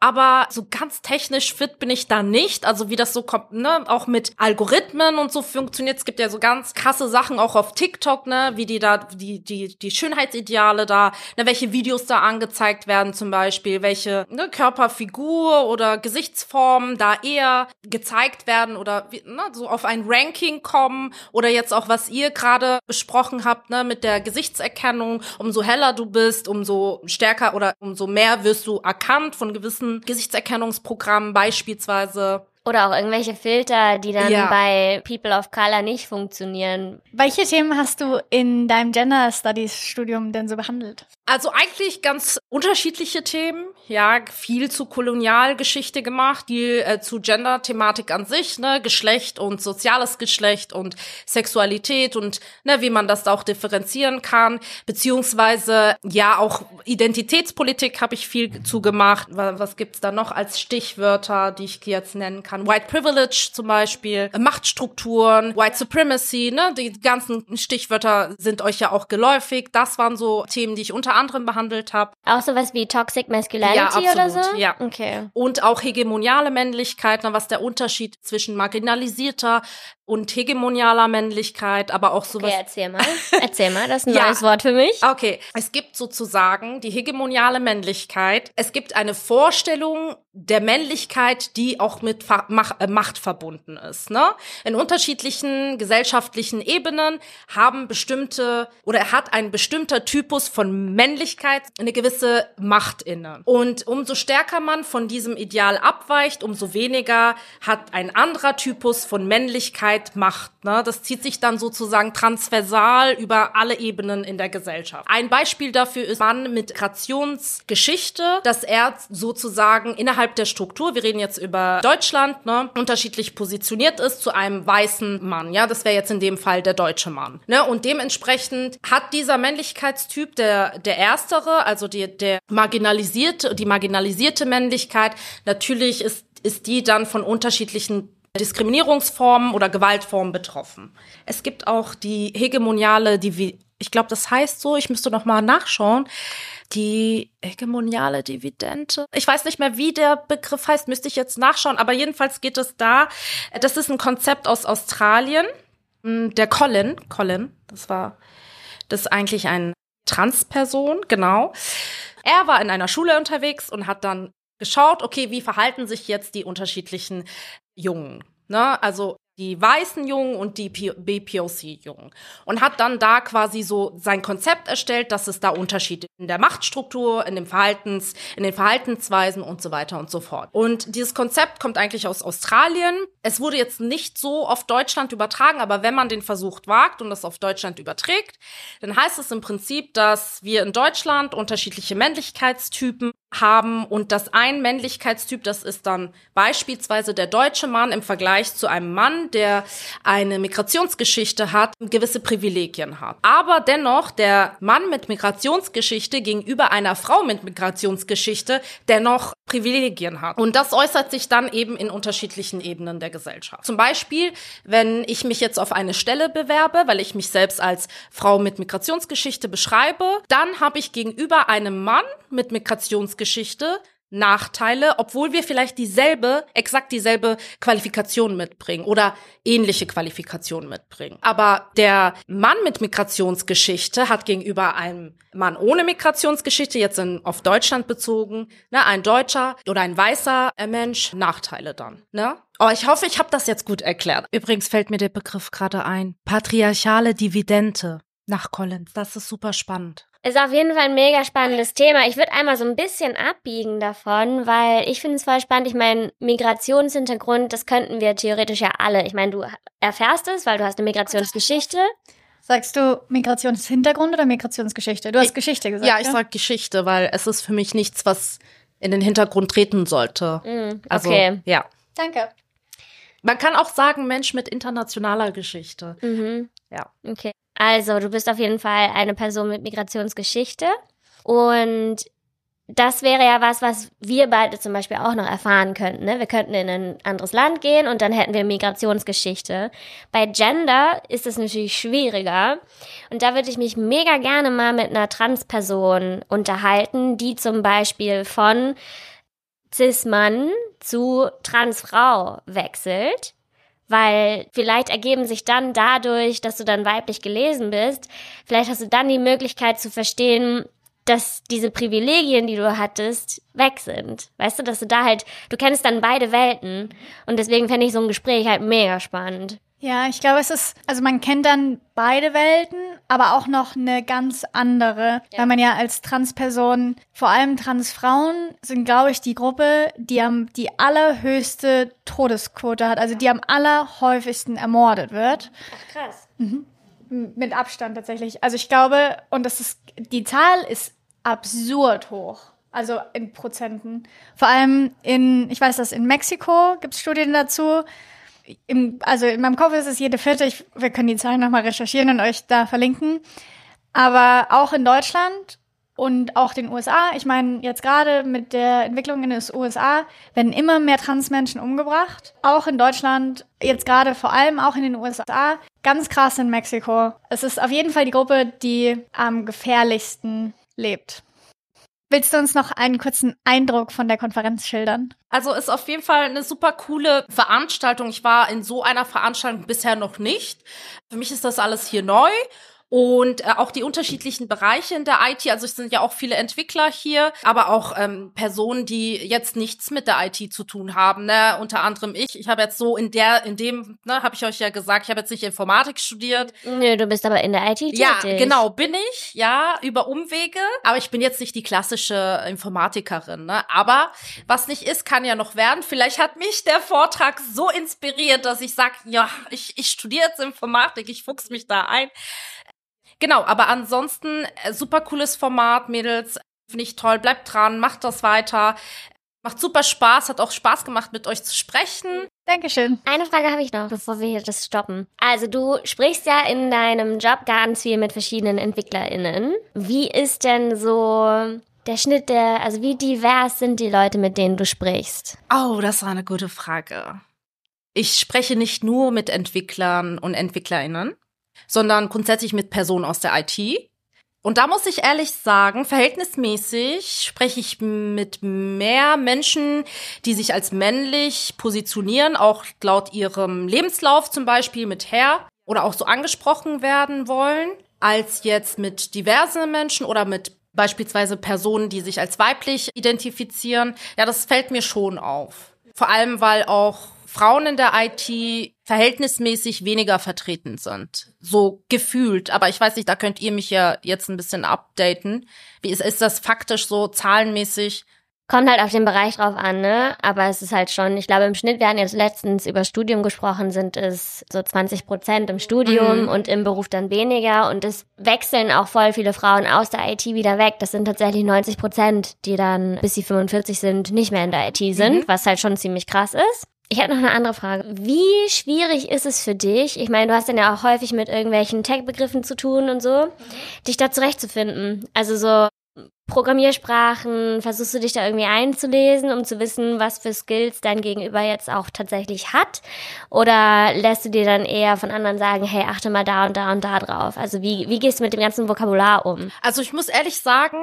aber so ganz technisch fit bin ich da nicht. Also wie das so kommt, ne, auch mit Algorithmen und so funktioniert. Es gibt ja so ganz krasse Sachen auch auf TikTok, ne, wie die da, die, die, die Schönheitsideale da, ne, welche Videos da angezeigt werden zum Beispiel, welche ne, Körperfigur oder Gesichtsformen da eher gezeigt werden oder ne, so auf ein Ranking kommen oder jetzt auch, was ihr gerade besprochen habt, ne, mit der Gesichtserkennung, umso heller du bist, umso stärker oder umso mehr wirst du erkannt von gewissen ganzen Gesichtserkennungsprogrammen beispielsweise. Oder auch irgendwelche Filter, die dann ja. bei People of Color nicht funktionieren. Welche Themen hast du in deinem Gender Studies Studium denn so behandelt? Also eigentlich ganz unterschiedliche Themen. Ja, viel zu Kolonialgeschichte gemacht, viel äh, zu Gender-Thematik an sich, ne, Geschlecht und soziales Geschlecht und Sexualität und ne, wie man das da auch differenzieren kann, beziehungsweise ja auch Identitätspolitik habe ich viel zu gemacht. Was, was gibt's da noch als Stichwörter, die ich jetzt nennen kann? White Privilege zum Beispiel, Machtstrukturen, White Supremacy, ne, die ganzen Stichwörter sind euch ja auch geläufig. Das waren so Themen, die ich unter anderem behandelt habe. Auch sowas wie Toxic Masculinity ja, absolut, oder so? Ja. Okay. Und auch hegemoniale Männlichkeit, was der Unterschied zwischen marginalisierter und hegemonialer Männlichkeit, aber auch sowas. Okay, erzähl mal. Erzähl mal, das ist ein (laughs) ja. neues Wort für mich. Okay, es gibt sozusagen die hegemoniale Männlichkeit. Es gibt eine Vorstellung der Männlichkeit, die auch mit äh, Macht verbunden ist. Ne? In unterschiedlichen gesellschaftlichen Ebenen haben bestimmte oder hat ein bestimmter Typus von Männlichkeit eine gewisse Macht inne. Und umso stärker man von diesem Ideal abweicht, umso weniger hat ein anderer Typus von Männlichkeit Arbeit macht. Ne? Das zieht sich dann sozusagen transversal über alle Ebenen in der Gesellschaft. Ein Beispiel dafür ist Mann mit Migrationsgeschichte, dass er sozusagen innerhalb der Struktur, wir reden jetzt über Deutschland, ne, unterschiedlich positioniert ist zu einem weißen Mann. Ja, das wäre jetzt in dem Fall der deutsche Mann. Ne? Und dementsprechend hat dieser Männlichkeitstyp, der, der erstere, also die, der marginalisierte, die marginalisierte Männlichkeit, natürlich ist ist die dann von unterschiedlichen Diskriminierungsformen oder Gewaltformen betroffen. Es gibt auch die hegemoniale, die, ich glaube, das heißt so, ich müsste noch mal nachschauen, die hegemoniale Dividende. Ich weiß nicht mehr, wie der Begriff heißt, müsste ich jetzt nachschauen, aber jedenfalls geht es da, das ist ein Konzept aus Australien. Hm, der Colin, Colin, das war, das ist eigentlich ein Transperson, genau. Er war in einer Schule unterwegs und hat dann geschaut, okay, wie verhalten sich jetzt die unterschiedlichen Jungen. Ne? Also die weißen Jungen und die BPOC-Jungen. Und hat dann da quasi so sein Konzept erstellt, dass es da Unterschiede in der Machtstruktur, in dem Verhaltens, in den Verhaltensweisen und so weiter und so fort. Und dieses Konzept kommt eigentlich aus Australien. Es wurde jetzt nicht so auf Deutschland übertragen, aber wenn man den Versuch wagt und das auf Deutschland überträgt, dann heißt es im Prinzip, dass wir in Deutschland unterschiedliche Männlichkeitstypen haben und das ein Männlichkeitstyp, das ist dann beispielsweise der deutsche Mann im Vergleich zu einem Mann, der eine Migrationsgeschichte hat, gewisse Privilegien hat. Aber dennoch der Mann mit Migrationsgeschichte gegenüber einer Frau mit Migrationsgeschichte dennoch Privilegien hat. Und das äußert sich dann eben in unterschiedlichen Ebenen der Gesellschaft. Zum Beispiel, wenn ich mich jetzt auf eine Stelle bewerbe, weil ich mich selbst als Frau mit Migrationsgeschichte beschreibe, dann habe ich gegenüber einem Mann mit Migrationsgeschichte Nachteile, obwohl wir vielleicht dieselbe, exakt dieselbe Qualifikation mitbringen oder ähnliche Qualifikationen mitbringen. Aber der Mann mit Migrationsgeschichte hat gegenüber einem Mann ohne Migrationsgeschichte, jetzt in, auf Deutschland bezogen, ne, ein Deutscher oder ein weißer Mensch, Nachteile dann. Ne? Oh, ich hoffe, ich habe das jetzt gut erklärt. Übrigens fällt mir der Begriff gerade ein. Patriarchale Dividende nach Collins. Das ist super spannend. Ist auf jeden Fall ein mega spannendes Thema. Ich würde einmal so ein bisschen abbiegen davon, weil ich finde es voll spannend. Ich meine, Migrationshintergrund, das könnten wir theoretisch ja alle. Ich meine, du erfährst es, weil du hast eine Migrationsgeschichte. Sagst du Migrationshintergrund oder Migrationsgeschichte? Du hast ich, Geschichte gesagt. Ja, ich ja? sag Geschichte, weil es ist für mich nichts, was in den Hintergrund treten sollte. Mm, also, okay. ja. Danke. Man kann auch sagen, Mensch mit internationaler Geschichte. Mhm. Ja. Okay. Also, du bist auf jeden Fall eine Person mit Migrationsgeschichte. Und das wäre ja was, was wir beide zum Beispiel auch noch erfahren könnten. Ne? Wir könnten in ein anderes Land gehen und dann hätten wir Migrationsgeschichte. Bei Gender ist es natürlich schwieriger. Und da würde ich mich mega gerne mal mit einer Transperson unterhalten, die zum Beispiel von Cis-Mann zu Transfrau wechselt weil vielleicht ergeben sich dann dadurch, dass du dann weiblich gelesen bist, vielleicht hast du dann die Möglichkeit zu verstehen, dass diese Privilegien, die du hattest, weg sind. Weißt du, dass du da halt, du kennst dann beide Welten und deswegen fände ich so ein Gespräch halt mega spannend. Ja, ich glaube, es ist, also man kennt dann beide Welten, aber auch noch eine ganz andere, ja. weil man ja als Transperson, vor allem Transfrauen, sind, glaube ich, die Gruppe, die am die allerhöchste Todesquote hat, also die am allerhäufigsten ermordet wird. Ach krass. Mhm. Mit Abstand tatsächlich. Also ich glaube, und das ist, die Zahl ist absurd hoch. Also in Prozenten. Vor allem in, ich weiß das, in Mexiko gibt es Studien dazu im, also in meinem Kopf ist es jede vierte. Ich, wir können die Zahlen nochmal recherchieren und euch da verlinken. Aber auch in Deutschland und auch den USA, ich meine, jetzt gerade mit der Entwicklung in den USA werden immer mehr Transmenschen umgebracht. Auch in Deutschland, jetzt gerade vor allem auch in den USA. Ganz krass in Mexiko. Es ist auf jeden Fall die Gruppe, die am gefährlichsten lebt. Willst du uns noch einen kurzen Eindruck von der Konferenz schildern? Also ist auf jeden Fall eine super coole Veranstaltung. Ich war in so einer Veranstaltung bisher noch nicht. Für mich ist das alles hier neu und äh, auch die unterschiedlichen Bereiche in der IT. Also es sind ja auch viele Entwickler hier, aber auch ähm, Personen, die jetzt nichts mit der IT zu tun haben. Ne? Unter anderem ich. Ich habe jetzt so in der, in dem, ne, habe ich euch ja gesagt, ich habe jetzt nicht Informatik studiert. Nö, du bist aber in der IT tätig. Ja, genau, bin ich. Ja, über Umwege. Aber ich bin jetzt nicht die klassische Informatikerin. Ne? Aber was nicht ist, kann ja noch werden. Vielleicht hat mich der Vortrag so inspiriert, dass ich sage, ja, ich, ich studiere jetzt Informatik, ich fuchs mich da ein. Genau, aber ansonsten äh, super cooles Format, Mädels. Finde ich toll. Bleibt dran, macht das weiter. Macht super Spaß, hat auch Spaß gemacht, mit euch zu sprechen. Dankeschön. Eine Frage habe ich noch, bevor wir hier das stoppen. Also du sprichst ja in deinem Job ganz viel mit verschiedenen EntwicklerInnen. Wie ist denn so der Schnitt der, also wie divers sind die Leute, mit denen du sprichst? Oh, das war eine gute Frage. Ich spreche nicht nur mit Entwicklern und EntwicklerInnen, sondern grundsätzlich mit Personen aus der IT. Und da muss ich ehrlich sagen, verhältnismäßig spreche ich mit mehr Menschen, die sich als männlich positionieren, auch laut ihrem Lebenslauf zum Beispiel mit Herr oder auch so angesprochen werden wollen, als jetzt mit diversen Menschen oder mit beispielsweise Personen, die sich als weiblich identifizieren. Ja, das fällt mir schon auf. Vor allem, weil auch Frauen in der IT verhältnismäßig weniger vertreten sind. So gefühlt. Aber ich weiß nicht, da könnt ihr mich ja jetzt ein bisschen updaten. Wie ist, ist das faktisch so zahlenmäßig? Kommt halt auf den Bereich drauf an, ne? Aber es ist halt schon, ich glaube, im Schnitt, wir hatten jetzt letztens über Studium gesprochen, sind es so 20 Prozent im Studium mhm. und im Beruf dann weniger. Und es wechseln auch voll viele Frauen aus der IT wieder weg. Das sind tatsächlich 90 Prozent, die dann, bis sie 45 sind, nicht mehr in der IT sind, mhm. was halt schon ziemlich krass ist. Ich hätte noch eine andere Frage. Wie schwierig ist es für dich? Ich meine, du hast dann ja auch häufig mit irgendwelchen Tech-Begriffen zu tun und so, dich da zurechtzufinden. Also so Programmiersprachen, versuchst du dich da irgendwie einzulesen, um zu wissen, was für Skills dein Gegenüber jetzt auch tatsächlich hat? Oder lässt du dir dann eher von anderen sagen, hey, achte mal da und da und da drauf? Also wie, wie gehst du mit dem ganzen Vokabular um? Also ich muss ehrlich sagen,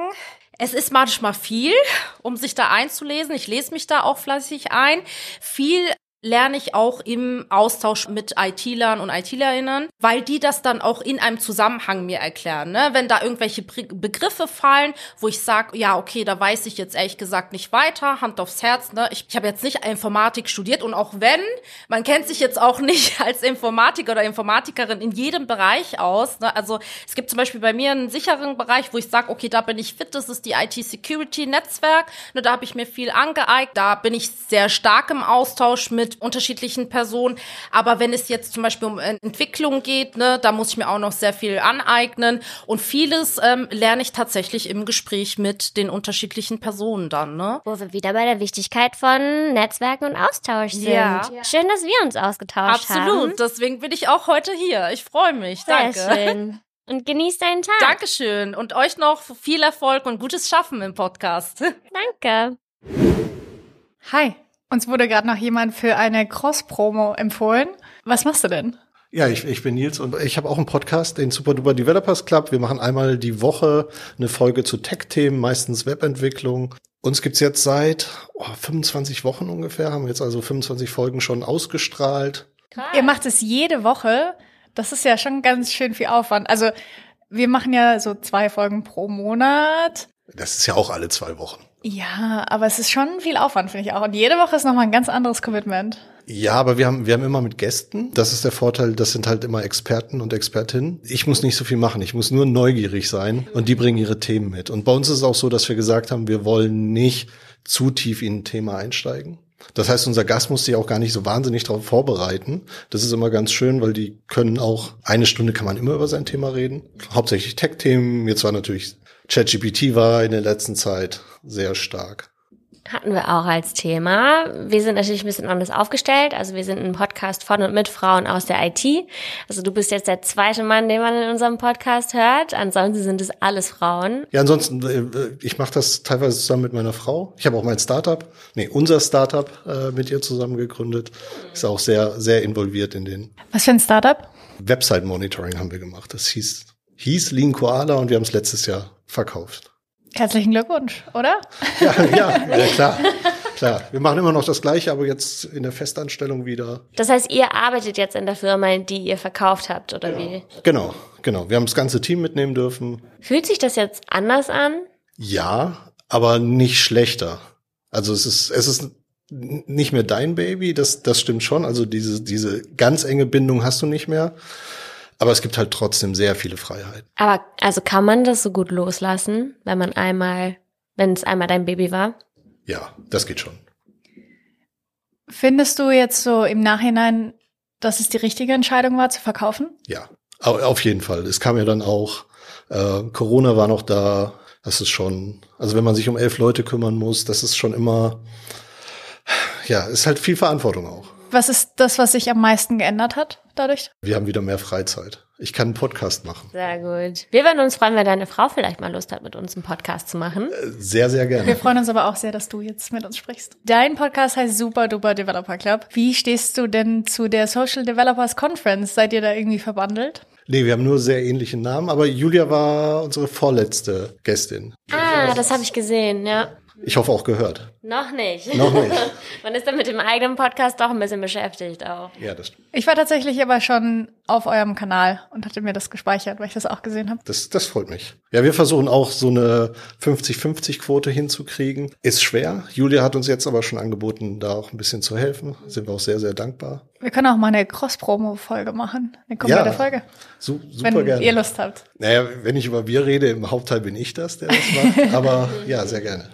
Es ist manchmal viel, um sich da einzulesen. Ich lese mich da auch fleißig ein. Viel lerne ich auch im Austausch mit IT-Lern und IT-Lerinnen, weil die das dann auch in einem Zusammenhang mir erklären. Ne? Wenn da irgendwelche Begriffe fallen, wo ich sage, ja, okay, da weiß ich jetzt ehrlich gesagt nicht weiter, Hand aufs Herz. Ne? Ich, ich habe jetzt nicht Informatik studiert und auch wenn, man kennt sich jetzt auch nicht (laughs) als Informatiker oder Informatikerin in jedem Bereich aus. Ne? Also es gibt zum Beispiel bei mir einen sicheren Bereich, wo ich sage, okay, da bin ich fit, das ist die IT-Security-Netzwerk. Ne, da habe ich mir viel angeeignet, da bin ich sehr stark im Austausch mit unterschiedlichen Personen. Aber wenn es jetzt zum Beispiel um äh, Entwicklung geht, ne, da muss ich mir auch noch sehr viel aneignen. Und vieles ähm, lerne ich tatsächlich im Gespräch mit den unterschiedlichen Personen dann. Ne? Wo wir wieder bei der Wichtigkeit von Netzwerken und Austausch sind. Ja. Schön, dass wir uns ausgetauscht Absolut. haben. Absolut. Deswegen bin ich auch heute hier. Ich freue mich. Sehr Danke. Schön. Und genießt deinen Tag. Dankeschön. Und euch noch viel Erfolg und gutes Schaffen im Podcast. (laughs) Danke. Hi. Uns wurde gerade noch jemand für eine Cross-Promo empfohlen. Was machst du denn? Ja, ich, ich bin Nils und ich habe auch einen Podcast, den Super Duper Developers Club. Wir machen einmal die Woche eine Folge zu Tech-Themen, meistens Webentwicklung. Uns gibt's jetzt seit oh, 25 Wochen ungefähr, haben jetzt also 25 Folgen schon ausgestrahlt. Krass. Ihr macht es jede Woche. Das ist ja schon ganz schön viel Aufwand. Also wir machen ja so zwei Folgen pro Monat. Das ist ja auch alle zwei Wochen. Ja, aber es ist schon viel Aufwand, finde ich auch. Und jede Woche ist nochmal ein ganz anderes Commitment. Ja, aber wir haben, wir haben immer mit Gästen. Das ist der Vorteil, das sind halt immer Experten und Expertinnen. Ich muss nicht so viel machen. Ich muss nur neugierig sein und die bringen ihre Themen mit. Und bei uns ist es auch so, dass wir gesagt haben, wir wollen nicht zu tief in ein Thema einsteigen. Das heißt, unser Gast muss sich auch gar nicht so wahnsinnig darauf vorbereiten. Das ist immer ganz schön, weil die können auch, eine Stunde kann man immer über sein Thema reden. Hauptsächlich Tech-Themen. Jetzt war natürlich ChatGPT war in der letzten Zeit sehr stark. Hatten wir auch als Thema. Wir sind natürlich ein bisschen anders aufgestellt. Also wir sind ein Podcast von und mit Frauen aus der IT. Also du bist jetzt der zweite Mann, den man in unserem Podcast hört. Ansonsten sind es alles Frauen. Ja, ansonsten, äh, ich mache das teilweise zusammen mit meiner Frau. Ich habe auch mein Startup, nee, unser Startup äh, mit ihr zusammen gegründet. Ist auch sehr, sehr involviert in den. Was für ein Startup? Website Monitoring haben wir gemacht. Das hieß, hieß Lean Koala und wir haben es letztes Jahr verkauft. Herzlichen Glückwunsch, oder? Ja, ja, (laughs) ja, klar. Klar, wir machen immer noch das Gleiche, aber jetzt in der Festanstellung wieder. Das heißt, ihr arbeitet jetzt in der Firma, die ihr verkauft habt, oder ja. wie? Genau, genau. Wir haben das ganze Team mitnehmen dürfen. Fühlt sich das jetzt anders an? Ja, aber nicht schlechter. Also es ist, es ist nicht mehr dein Baby, das, das stimmt schon. Also diese, diese ganz enge Bindung hast du nicht mehr. Aber es gibt halt trotzdem sehr viele Freiheiten. Aber also kann man das so gut loslassen, wenn man einmal, wenn es einmal dein Baby war? Ja, das geht schon. Findest du jetzt so im Nachhinein, dass es die richtige Entscheidung war, zu verkaufen? Ja, auf jeden Fall. Es kam ja dann auch, äh, Corona war noch da. Das ist schon, also wenn man sich um elf Leute kümmern muss, das ist schon immer, ja, ist halt viel Verantwortung auch. Was ist das, was sich am meisten geändert hat dadurch? Wir haben wieder mehr Freizeit. Ich kann einen Podcast machen. Sehr gut. Wir würden uns freuen, wenn deine Frau vielleicht mal Lust hat, mit uns einen Podcast zu machen. Sehr, sehr gerne. Wir freuen uns aber auch sehr, dass du jetzt mit uns sprichst. Dein Podcast heißt Super Duper Developer Club. Wie stehst du denn zu der Social Developers Conference? Seid ihr da irgendwie verbandelt? Nee, wir haben nur sehr ähnliche Namen, aber Julia war unsere vorletzte Gästin. Ah, das habe ich gesehen, ja. Ich hoffe auch gehört. Noch nicht. Noch nicht. (laughs) Man ist dann mit dem eigenen Podcast doch ein bisschen beschäftigt auch. Ja, das stimmt. Ich war tatsächlich aber schon auf eurem Kanal und hatte mir das gespeichert, weil ich das auch gesehen habe. Das, das freut mich. Ja, wir versuchen auch so eine 50-50-Quote hinzukriegen. Ist schwer. Julia hat uns jetzt aber schon angeboten, da auch ein bisschen zu helfen. Sind wir auch sehr, sehr dankbar. Wir können auch mal eine Cross-Promo-Folge machen. Eine komplette Ja, Folge. Su super Wenn gerne. ihr Lust habt. Naja, wenn ich über wir rede, im Hauptteil bin ich das, der das macht. (laughs) aber ja, sehr gerne.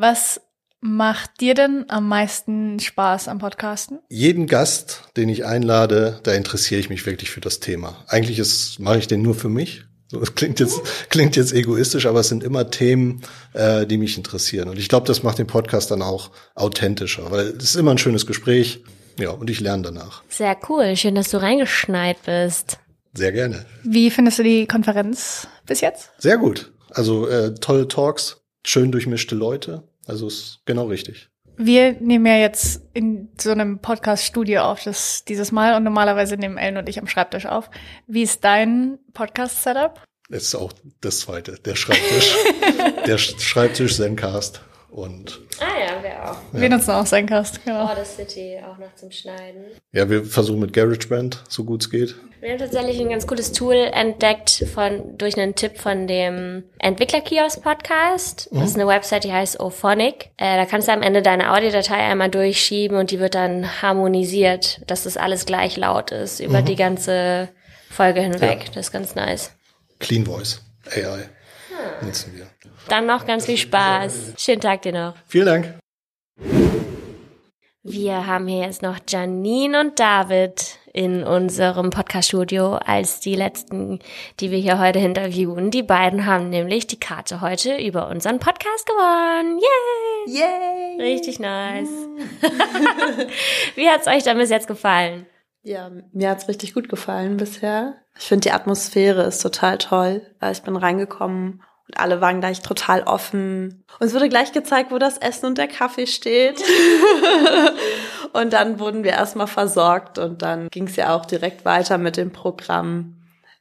Was macht dir denn am meisten Spaß am Podcasten? jeden Gast, den ich einlade, da interessiere ich mich wirklich für das Thema. Eigentlich ist, mache ich den nur für mich. So, Das klingt jetzt, klingt jetzt egoistisch, aber es sind immer Themen, äh, die mich interessieren. Und ich glaube, das macht den Podcast dann auch authentischer, weil es ist immer ein schönes Gespräch. Ja, und ich lerne danach. Sehr cool. Schön, dass du reingeschneit bist. Sehr gerne. Wie findest du die Konferenz bis jetzt? Sehr gut. Also äh, tolle Talks, schön durchmischte Leute. Also ist genau richtig. Wir nehmen ja jetzt in so einem Podcast-Studio auf, das dieses Mal und normalerweise nehmen Ellen und ich am Schreibtisch auf. Wie ist dein Podcast-Setup? Das ist auch das zweite, der Schreibtisch. (laughs) der Schreibtisch Zencast und ah ja, wir auch. Ja. Wir nutzen auch Zencast, genau. City auch noch zum Schneiden. Ja, wir versuchen mit GarageBand, so gut es geht. Wir haben tatsächlich ein ganz cooles Tool entdeckt von durch einen Tipp von dem Entwicklerkiosk-Podcast. Mhm. Das ist eine Website, die heißt Ophonic. Äh, da kannst du am Ende deine Audiodatei einmal durchschieben und die wird dann harmonisiert, dass das alles gleich laut ist über mhm. die ganze Folge hinweg. Ja. Das ist ganz nice. Clean Voice, AI, hm. nutzen wir. Dann noch ganz viel Spaß. Schönen Tag dir noch. Vielen Dank. Wir haben hier jetzt noch Janine und David in unserem Podcast-Studio als die letzten, die wir hier heute interviewen. Die beiden haben nämlich die Karte heute über unseren Podcast gewonnen. Yay! Yay! Richtig nice. (laughs) Wie hat's euch dann bis jetzt gefallen? Ja, mir hat's richtig gut gefallen bisher. Ich finde die Atmosphäre ist total toll. Ich bin reingekommen und alle waren gleich total offen. Uns wurde gleich gezeigt, wo das Essen und der Kaffee steht. (laughs) und dann wurden wir erstmal versorgt und dann ging es ja auch direkt weiter mit dem Programm.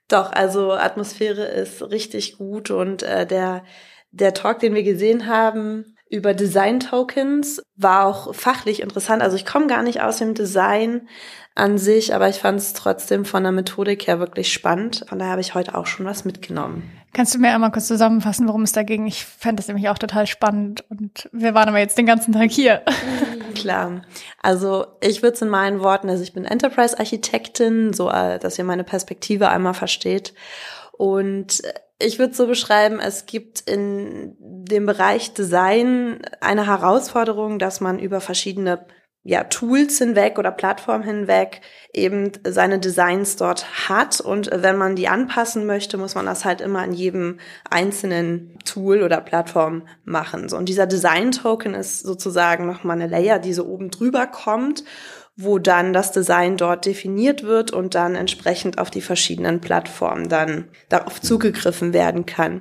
Doch, also Atmosphäre ist richtig gut und äh, der, der Talk, den wir gesehen haben, über Design Tokens war auch fachlich interessant. Also ich komme gar nicht aus dem Design an sich, aber ich fand es trotzdem von der Methodik her wirklich spannend. Von daher habe ich heute auch schon was mitgenommen. Kannst du mir einmal kurz zusammenfassen, worum es da ging? Ich fände das nämlich auch total spannend und wir waren aber jetzt den ganzen Tag hier. (laughs) Klar. Also ich würde es in meinen Worten, also ich bin Enterprise-Architektin, so äh, dass ihr meine Perspektive einmal versteht. Und ich würde so beschreiben, es gibt in dem Bereich Design eine Herausforderung, dass man über verschiedene ja, Tools hinweg oder Plattformen hinweg eben seine Designs dort hat. Und wenn man die anpassen möchte, muss man das halt immer in jedem einzelnen Tool oder Plattform machen. So, und dieser Design-Token ist sozusagen nochmal eine Layer, die so oben drüber kommt wo dann das Design dort definiert wird und dann entsprechend auf die verschiedenen Plattformen dann darauf zugegriffen werden kann.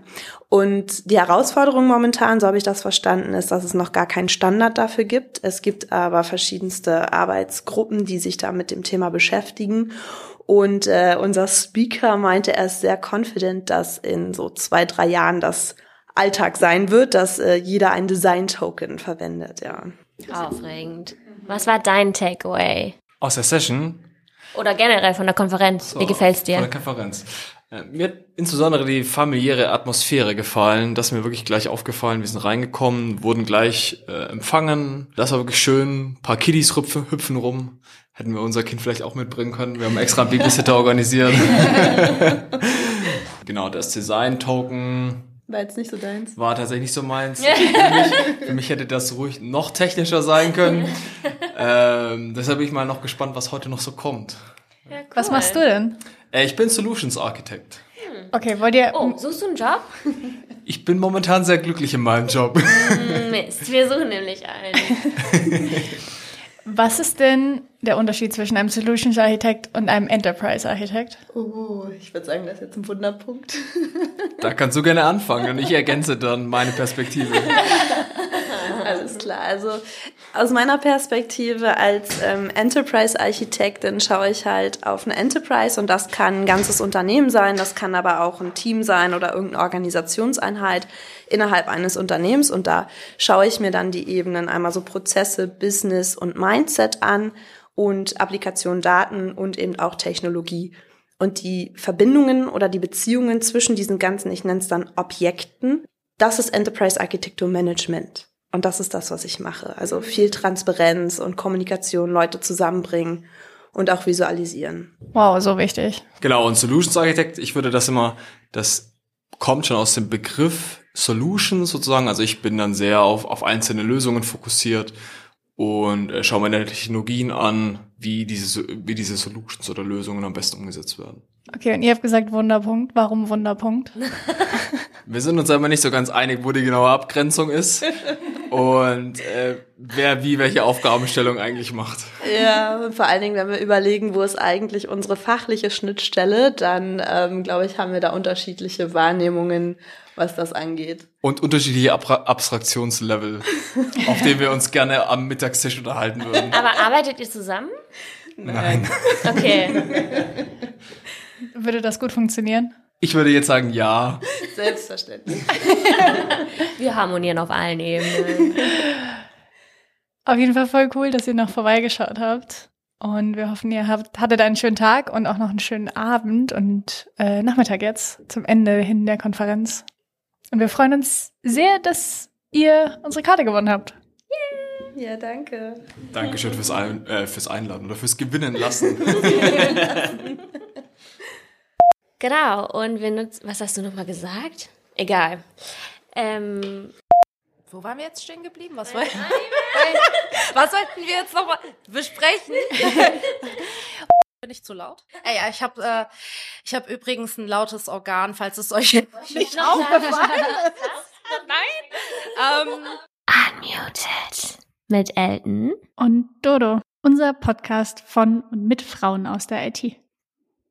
Und die Herausforderung momentan, so habe ich das verstanden, ist, dass es noch gar keinen Standard dafür gibt. Es gibt aber verschiedenste Arbeitsgruppen, die sich da mit dem Thema beschäftigen. Und äh, unser Speaker meinte, er ist sehr confident, dass in so zwei, drei Jahren das Alltag sein wird, dass äh, jeder ein Design-Token verwendet, ja. Aufregend. Was war dein Takeaway? Aus der Session? Oder generell von der Konferenz? So, Wie gefällt's dir? Von der Konferenz. Mir hat insbesondere die familiäre Atmosphäre gefallen. Das ist mir wirklich gleich aufgefallen. Wir sind reingekommen, wurden gleich äh, empfangen. Das war wirklich schön. Ein paar Kiddies hüpfen, hüpfen rum. Hätten wir unser Kind vielleicht auch mitbringen können. Wir haben extra einen Babysitter organisiert. (laughs) genau, das Design-Token war jetzt nicht so deins. War tatsächlich nicht so meins. (laughs) für, mich, für, mich, hätte das ruhig noch technischer sein können. (laughs) ähm, deshalb bin ich mal noch gespannt, was heute noch so kommt. Ja, cool. Was machst du denn? Äh, ich bin Solutions Architect. Hm. Okay, wollt ihr. Oh, suchst du einen Job? (laughs) Ich bin momentan sehr glücklich in meinem Job. Mist, wir suchen nämlich einen. Was ist denn der Unterschied zwischen einem Solutions Architekt und einem Enterprise Architekt? Oh, ich würde sagen, das ist jetzt ein Wunderpunkt. Da kannst du gerne anfangen und ich ergänze dann meine Perspektive. (laughs) Alles klar. Also aus meiner Perspektive als ähm, Enterprise-Architektin schaue ich halt auf eine Enterprise und das kann ein ganzes Unternehmen sein, das kann aber auch ein Team sein oder irgendeine Organisationseinheit innerhalb eines Unternehmens und da schaue ich mir dann die Ebenen einmal so Prozesse, Business und Mindset an und Applikation Daten und eben auch Technologie. Und die Verbindungen oder die Beziehungen zwischen diesen ganzen, ich nenne es dann Objekten, das ist Enterprise Architecture Management. Und das ist das, was ich mache. Also viel Transparenz und Kommunikation, Leute zusammenbringen und auch visualisieren. Wow, so wichtig. Genau, und Solutions Architect, ich würde das immer, das kommt schon aus dem Begriff Solutions sozusagen. Also ich bin dann sehr auf, auf einzelne Lösungen fokussiert und äh, schaue mir Technologien an, wie diese, wie diese Solutions oder Lösungen am besten umgesetzt werden. Okay, und ihr habt gesagt Wunderpunkt. Warum Wunderpunkt? (laughs) Wir sind uns aber nicht so ganz einig, wo die genaue Abgrenzung ist (laughs) und äh, wer wie welche Aufgabenstellung eigentlich macht. Ja, und vor allen Dingen, wenn wir überlegen, wo ist eigentlich unsere fachliche Schnittstelle, dann ähm, glaube ich, haben wir da unterschiedliche Wahrnehmungen, was das angeht. Und unterschiedliche Ab Abstraktionslevel, (laughs) auf denen wir uns gerne am Mittagstisch unterhalten würden. Aber arbeitet ihr zusammen? Nein. Okay. (laughs) Würde das gut funktionieren? Ich würde jetzt sagen ja. Selbstverständlich. (laughs) Wir harmonieren auf allen Ebenen. Auf jeden Fall voll cool, dass ihr noch vorbeigeschaut habt. Und wir hoffen, ihr habt, hattet einen schönen Tag und auch noch einen schönen Abend und äh, Nachmittag jetzt zum Ende hin der Konferenz. Und wir freuen uns sehr, dass ihr unsere Karte gewonnen habt. Ja, danke. Dankeschön fürs, Ein äh, fürs Einladen oder fürs Gewinnen lassen. (laughs) (laughs) genau, und wir nutzen, was hast du nochmal gesagt? Egal. Ähm, Wo waren wir jetzt stehen geblieben? Was, woll (laughs) was wollten wir jetzt nochmal besprechen? (laughs) Bin ich zu laut? Ey, ja, ich habe äh, ich hab übrigens ein lautes Organ, falls es euch nicht aufgefallen (laughs) ist. Nein. Ähm, Unmuted. Mit Elton. Und Dodo, unser Podcast von und mit Frauen aus der IT.